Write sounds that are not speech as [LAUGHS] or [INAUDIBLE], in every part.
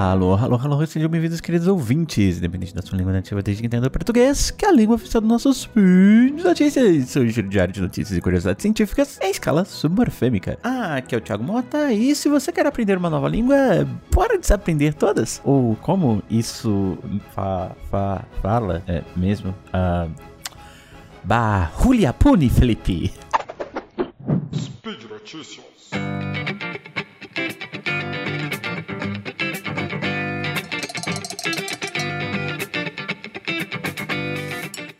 Alô, alô, alô, sejam bem-vindos, queridos ouvintes, independente da sua língua nativa, desde que entenda português, que é a língua oficial dos nossos de notícias, seu giro diário de notícias e curiosidades científicas em escala submorfêmica. Ah, aqui é o Thiago Mota, e se você quer aprender uma nova língua, bora desaprender todas? Ou como isso fa, fa, fala, é mesmo? Ah, Bahuliapuni, Felipe. Speed Notícias.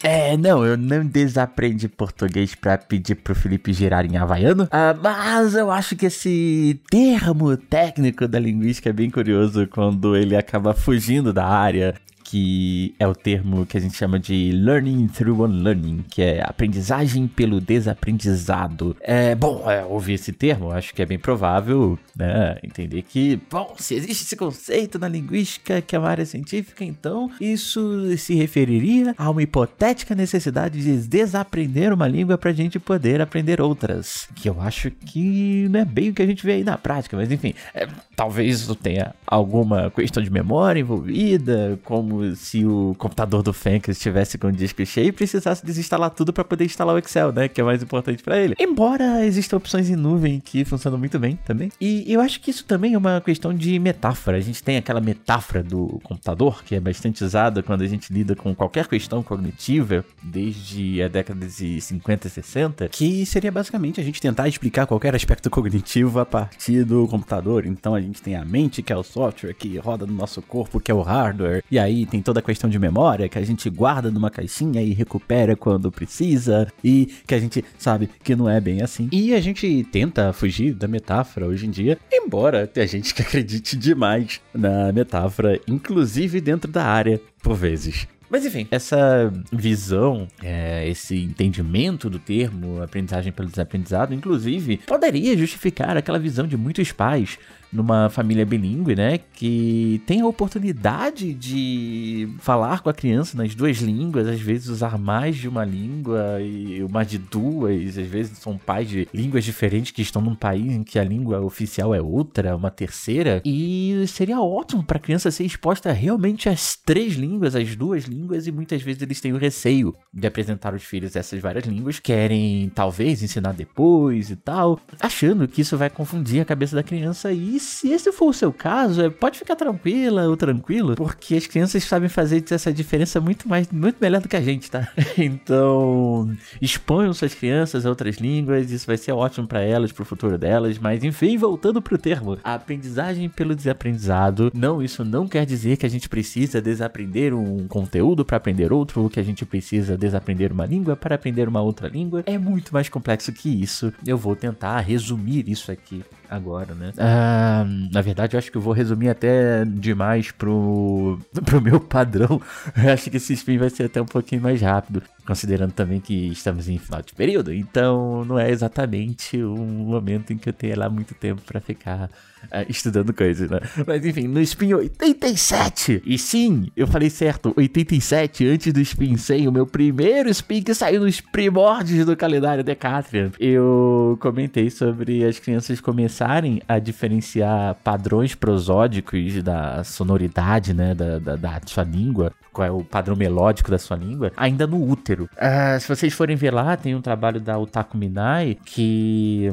É, não, eu não desaprendi português pra pedir pro Felipe girar em havaiano, ah, mas eu acho que esse termo técnico da linguística é bem curioso quando ele acaba fugindo da área que é o termo que a gente chama de learning through unlearning, que é aprendizagem pelo desaprendizado. É bom é, ouvir esse termo, acho que é bem provável, né? Entender que, bom, se existe esse conceito na linguística que é uma área científica, então isso se referiria a uma hipotética necessidade de desaprender uma língua para a gente poder aprender outras. Que eu acho que não é bem o que a gente vê aí na prática, mas enfim, é, talvez tenha alguma questão de memória envolvida, como se o computador do Fencas estivesse com o disco cheio e precisasse desinstalar tudo para poder instalar o Excel, né? Que é mais importante para ele. Embora existam opções em nuvem que funcionam muito bem também. E eu acho que isso também é uma questão de metáfora. A gente tem aquela metáfora do computador que é bastante usada quando a gente lida com qualquer questão cognitiva, desde a década de 50 e 60, que seria basicamente a gente tentar explicar qualquer aspecto cognitivo a partir do computador. Então a gente tem a mente, que é o software, que roda no nosso corpo, que é o hardware, e aí tem toda a questão de memória que a gente guarda numa caixinha e recupera quando precisa e que a gente sabe que não é bem assim. E a gente tenta fugir da metáfora hoje em dia, embora tenha gente que acredite demais na metáfora, inclusive dentro da área, por vezes. Mas enfim, essa visão, é, esse entendimento do termo aprendizagem pelo desaprendizado, inclusive, poderia justificar aquela visão de muitos pais numa família bilíngue, né, que tem a oportunidade de falar com a criança nas duas línguas, às vezes usar mais de uma língua e mais de duas, às vezes são pais de línguas diferentes que estão num país em que a língua oficial é outra, uma terceira, e seria ótimo para a criança ser exposta realmente às três línguas, às duas línguas, e muitas vezes eles têm o receio de apresentar aos filhos essas várias línguas, querem talvez ensinar depois e tal, achando que isso vai confundir a cabeça da criança e se esse for o seu caso, é, pode ficar tranquila ou tranquilo, porque as crianças sabem fazer essa diferença muito mais, muito melhor do que a gente, tá? [LAUGHS] Então, exponham suas crianças a outras línguas, isso vai ser ótimo para elas, pro futuro delas, mas enfim, voltando pro termo, a aprendizagem pelo desaprendizado, não, isso não quer dizer que a gente precisa desaprender um conteúdo para aprender outro, ou que a gente precisa desaprender uma língua para aprender uma outra língua. É muito mais complexo que isso. Eu vou tentar resumir isso aqui agora, né? Ah, na verdade, eu acho que eu vou resumir até demais pro, [LAUGHS] pro meu padrão. Eu acho que esse spin vai ser até um pouquinho mais rápido, considerando também que estamos em final de período. Então, não é exatamente um momento em que eu tenha lá muito tempo para ficar uh, [LAUGHS] estudando coisas, né? Mas enfim, no spin 87. E sim, eu falei certo, 87 antes do spin 100, o meu primeiro spin que saiu nos primórdios do calendário Decatrian. Eu comentei sobre as crianças começarem a diferenciar padrões prosódicos da sonoridade, né, da, da, da sua língua, qual é o padrão melódico da sua língua, ainda no útero. Uh, se vocês forem ver lá, tem um trabalho da Otaku Minai que,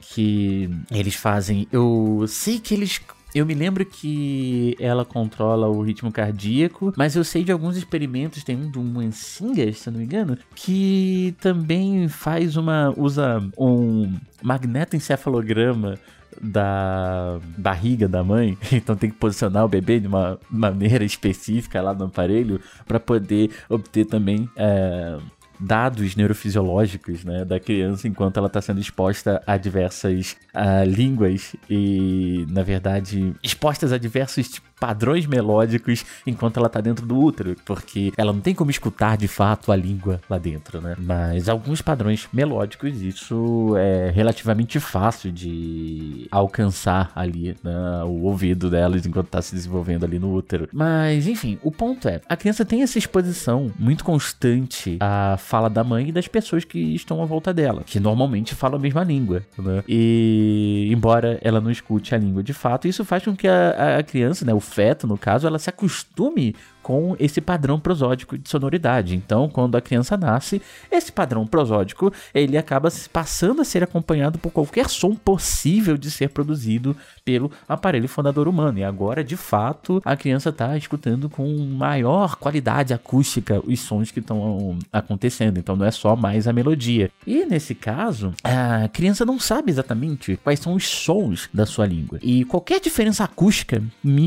que eles fazem. Eu sei que eles eu me lembro que ela controla o ritmo cardíaco, mas eu sei de alguns experimentos, tem um do Mansinga, se eu não me engano, que também faz uma. usa um magnetoencefalograma da barriga da mãe, [LAUGHS] então tem que posicionar o bebê de uma maneira específica lá no aparelho para poder obter também é, dados neurofisiológicos né, da criança enquanto ela está sendo exposta a diversas uh, línguas e, na verdade, expostas a diversos padrões melódicos enquanto ela tá dentro do útero, porque ela não tem como escutar de fato a língua lá dentro, né? Mas alguns padrões melódicos, isso é relativamente fácil de alcançar ali, né? O ouvido delas enquanto tá se desenvolvendo ali no útero. Mas, enfim, o ponto é, a criança tem essa exposição muito constante a fala da mãe e das pessoas que estão à volta dela, que normalmente falam a mesma língua, né? E embora ela não escute a língua de fato, isso faz com que a, a criança, né, o feto no caso, ela se acostume com esse padrão prosódico de sonoridade. Então, quando a criança nasce, esse padrão prosódico ele acaba passando a ser acompanhado por qualquer som possível de ser produzido pelo aparelho fonador humano. E agora, de fato, a criança está escutando com maior qualidade acústica os sons que estão acontecendo. Então, não é só mais a melodia. E nesse caso, a criança não sabe exatamente quais são os sons da sua língua. E qualquer diferença acústica,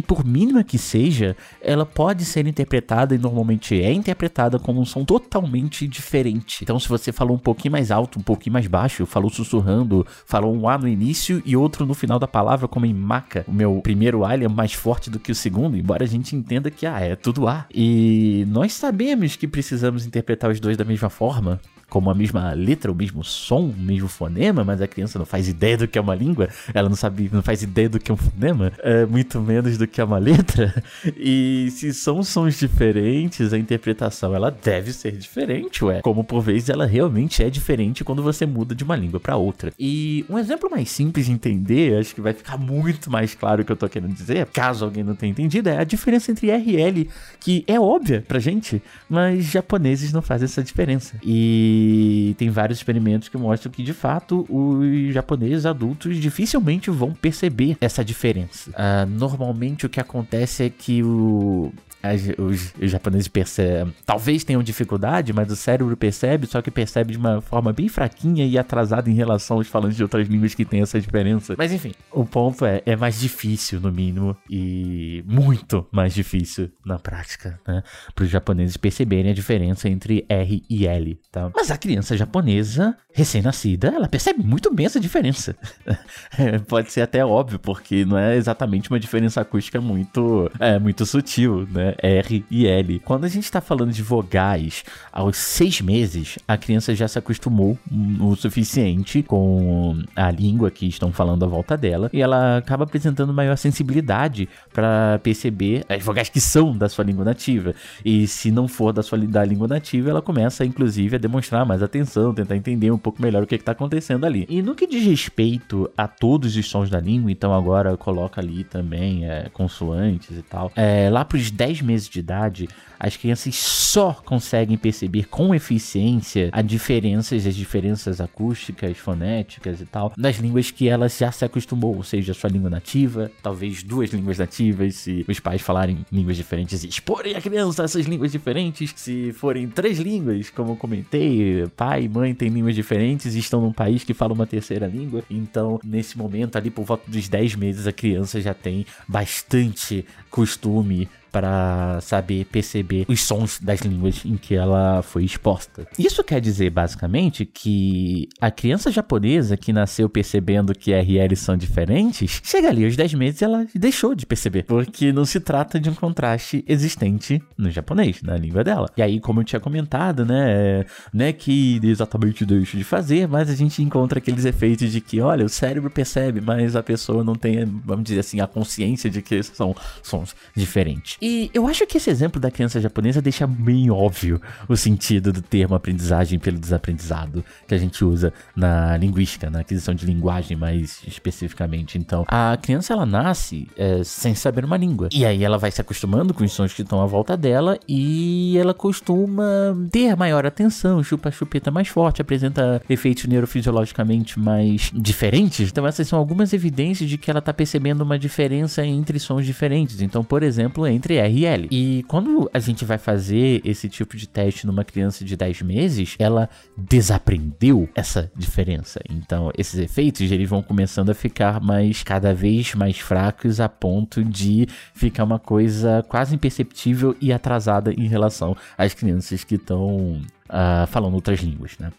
por mínima que seja, ela pode ser interpretada e normalmente é interpretada como um som totalmente diferente. Então, se você falou um pouquinho mais alto, um pouquinho mais baixo, falou sussurrando, falou um A no início e outro no final da palavra, como em maca, o meu primeiro A é mais forte do que o segundo, embora a gente entenda que ah, é tudo A. E nós sabemos que precisamos interpretar os dois da mesma forma, como a mesma letra, o mesmo som, o mesmo fonema, mas a criança não faz ideia do que é uma língua, ela não sabe, não faz ideia do que é um fonema, é, muito menos do que é uma letra. [LAUGHS] E se são sons diferentes, a interpretação ela deve ser diferente, ué. Como por vezes ela realmente é diferente quando você muda de uma língua para outra. E um exemplo mais simples de entender, acho que vai ficar muito mais claro o que eu tô querendo dizer, caso alguém não tenha entendido, é a diferença entre R e L, que é óbvia pra gente, mas japoneses não fazem essa diferença. E e tem vários experimentos que mostram que, de fato, os japoneses adultos dificilmente vão perceber essa diferença. Uh, normalmente o que acontece é que o, as, os, os, japoneses percebem, talvez tenham dificuldade, mas o cérebro percebe, só que percebe de uma forma bem fraquinha e atrasada em relação aos falantes de outras línguas que tem essa diferença. Mas enfim, o ponto é, é mais difícil no mínimo e muito mais difícil na prática, né? Para os japoneses perceberem a diferença entre R e L, tá? Mas a criança japonesa recém-nascida, ela percebe muito bem essa diferença. [LAUGHS] Pode ser até óbvio, porque não é exatamente uma diferença acústica muito, é, muito sutil, né? R e L. Quando a gente está falando de vogais, aos seis meses, a criança já se acostumou o suficiente com a língua que estão falando à volta dela e ela acaba apresentando maior sensibilidade para perceber as vogais que são da sua língua nativa. E se não for da sua da língua nativa, ela começa, inclusive, a demonstrar mais atenção, tentar entender um pouco melhor o que está acontecendo ali. E no que diz respeito a todos os sons da língua, então agora coloca ali também é, consoantes e tal. É, lá para os 10 meses de idade, as crianças só conseguem perceber com eficiência as diferenças, as diferenças acústicas, fonéticas e tal, das línguas que elas já se acostumou, ou seja, sua língua nativa, talvez duas línguas nativas, se os pais falarem línguas diferentes e exporem a criança a essas línguas diferentes, se forem três línguas, como eu comentei, pai e mãe têm línguas diferentes e estão num país que fala uma terceira língua, então nesse momento, ali por volta dos 10 meses, a criança já tem bastante costume para saber perceber os sons das línguas em que ela foi exposta. Isso quer dizer basicamente que a criança japonesa que nasceu percebendo que R e L são diferentes, chega ali aos 10 meses ela deixou de perceber, porque não se trata de um contraste existente no japonês, na língua dela. E aí, como eu tinha comentado, né, não é que exatamente deixo de fazer, mas a gente encontra aqueles efeitos de que, olha, o cérebro percebe, mas a pessoa não tem, vamos dizer assim, a consciência de que são sons diferentes. E eu acho que esse exemplo da criança japonesa deixa bem óbvio o sentido do termo aprendizagem pelo desaprendizado que a gente usa na linguística, na aquisição de linguagem mais especificamente. Então, a criança ela nasce é, sem saber uma língua. E aí ela vai se acostumando com os sons que estão à volta dela e ela costuma ter maior atenção, chupa a chupeta mais forte, apresenta efeitos neurofisiologicamente mais diferentes. Então, essas são algumas evidências de que ela está percebendo uma diferença entre sons diferentes. Então, por exemplo, entre entre R e L. E quando a gente vai fazer esse tipo de teste numa criança de 10 meses, ela desaprendeu essa diferença. Então, esses efeitos eles vão começando a ficar mais cada vez mais fracos a ponto de ficar uma coisa quase imperceptível e atrasada em relação às crianças que estão uh, falando outras línguas, né?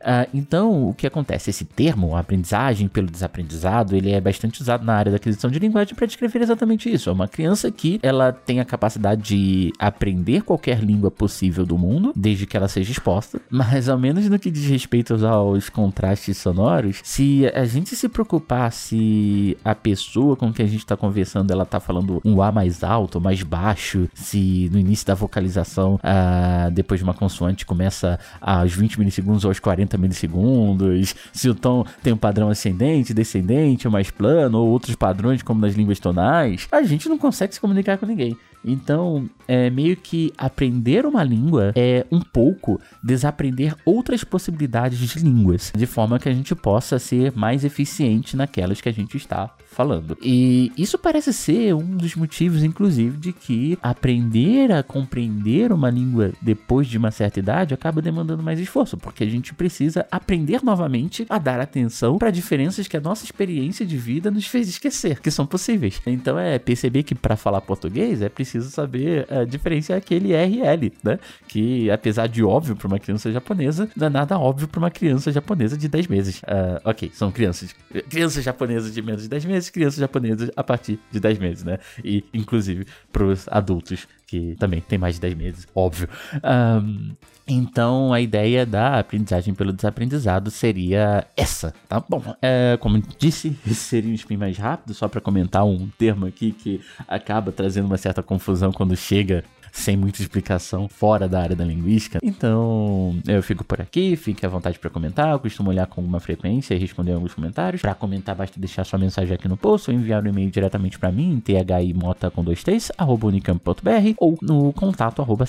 Uh, então, o que acontece? Esse termo, aprendizagem pelo desaprendizado, ele é bastante usado na área da aquisição de linguagem para descrever exatamente isso. É uma criança que ela tem a capacidade de aprender qualquer língua possível do mundo, desde que ela seja exposta, [LAUGHS] mas ao menos no que diz respeito aos contrastes sonoros, se a gente se preocupar se a pessoa com que a gente está conversando ela tá falando um A mais alto, mais baixo, se no início da vocalização, uh, depois de uma consoante começa aos 20 milissegundos ou aos 40 milissegundos, se o tom tem um padrão ascendente, descendente, mais plano, ou outros padrões como nas línguas tonais, a gente não consegue se comunicar com ninguém. Então, é meio que aprender uma língua é um pouco desaprender outras possibilidades de línguas, de forma que a gente possa ser mais eficiente naquelas que a gente está falando. E isso parece ser um dos motivos, inclusive, de que aprender a compreender uma língua depois de uma certa idade acaba demandando mais esforço, porque a gente precisa aprender novamente a dar atenção para diferenças que a nossa experiência de vida nos fez esquecer, que são possíveis. Então é perceber que para falar português é preciso saber uh, diferenciar aquele RL, né? Que apesar de óbvio para uma criança japonesa, não é nada óbvio para uma criança japonesa de 10 meses. Uh, ok, são crianças, crianças japonesas de menos de 10 meses, crianças japonesas a partir de 10 meses, né? E inclusive para os adultos que também tem mais de 10 meses, óbvio. Um, então, a ideia da aprendizagem pelo desaprendizado seria essa, tá bom? É, como disse, seria um spin mais rápido, só para comentar um termo aqui que acaba trazendo uma certa confusão quando chega sem muita explicação fora da área da linguística. Então, eu fico por aqui, fique à vontade para comentar. Eu costumo olhar com alguma frequência e responder alguns comentários. Para comentar, basta deixar sua mensagem aqui no post ou enviar um e-mail diretamente para mim, thimota com dois t's, arroba unicamp.br ou no contato arroba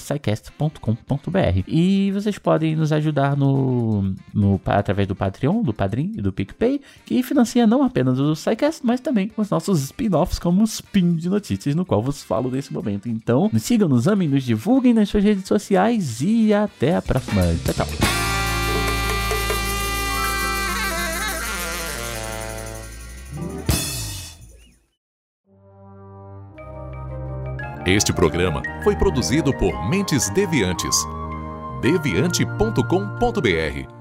E vocês podem nos ajudar no, no, através do Patreon, do Padrim e do PicPay, que financia não apenas o SciCast, mas também os nossos spin-offs como o Spin de Notícias, no qual vos falo nesse momento. Então, nos sigam, nos amem, nos divulguem nas suas redes sociais e até a próxima. Tchau, tchau. Este programa foi produzido por Mentes Deviantes. deviante.com.br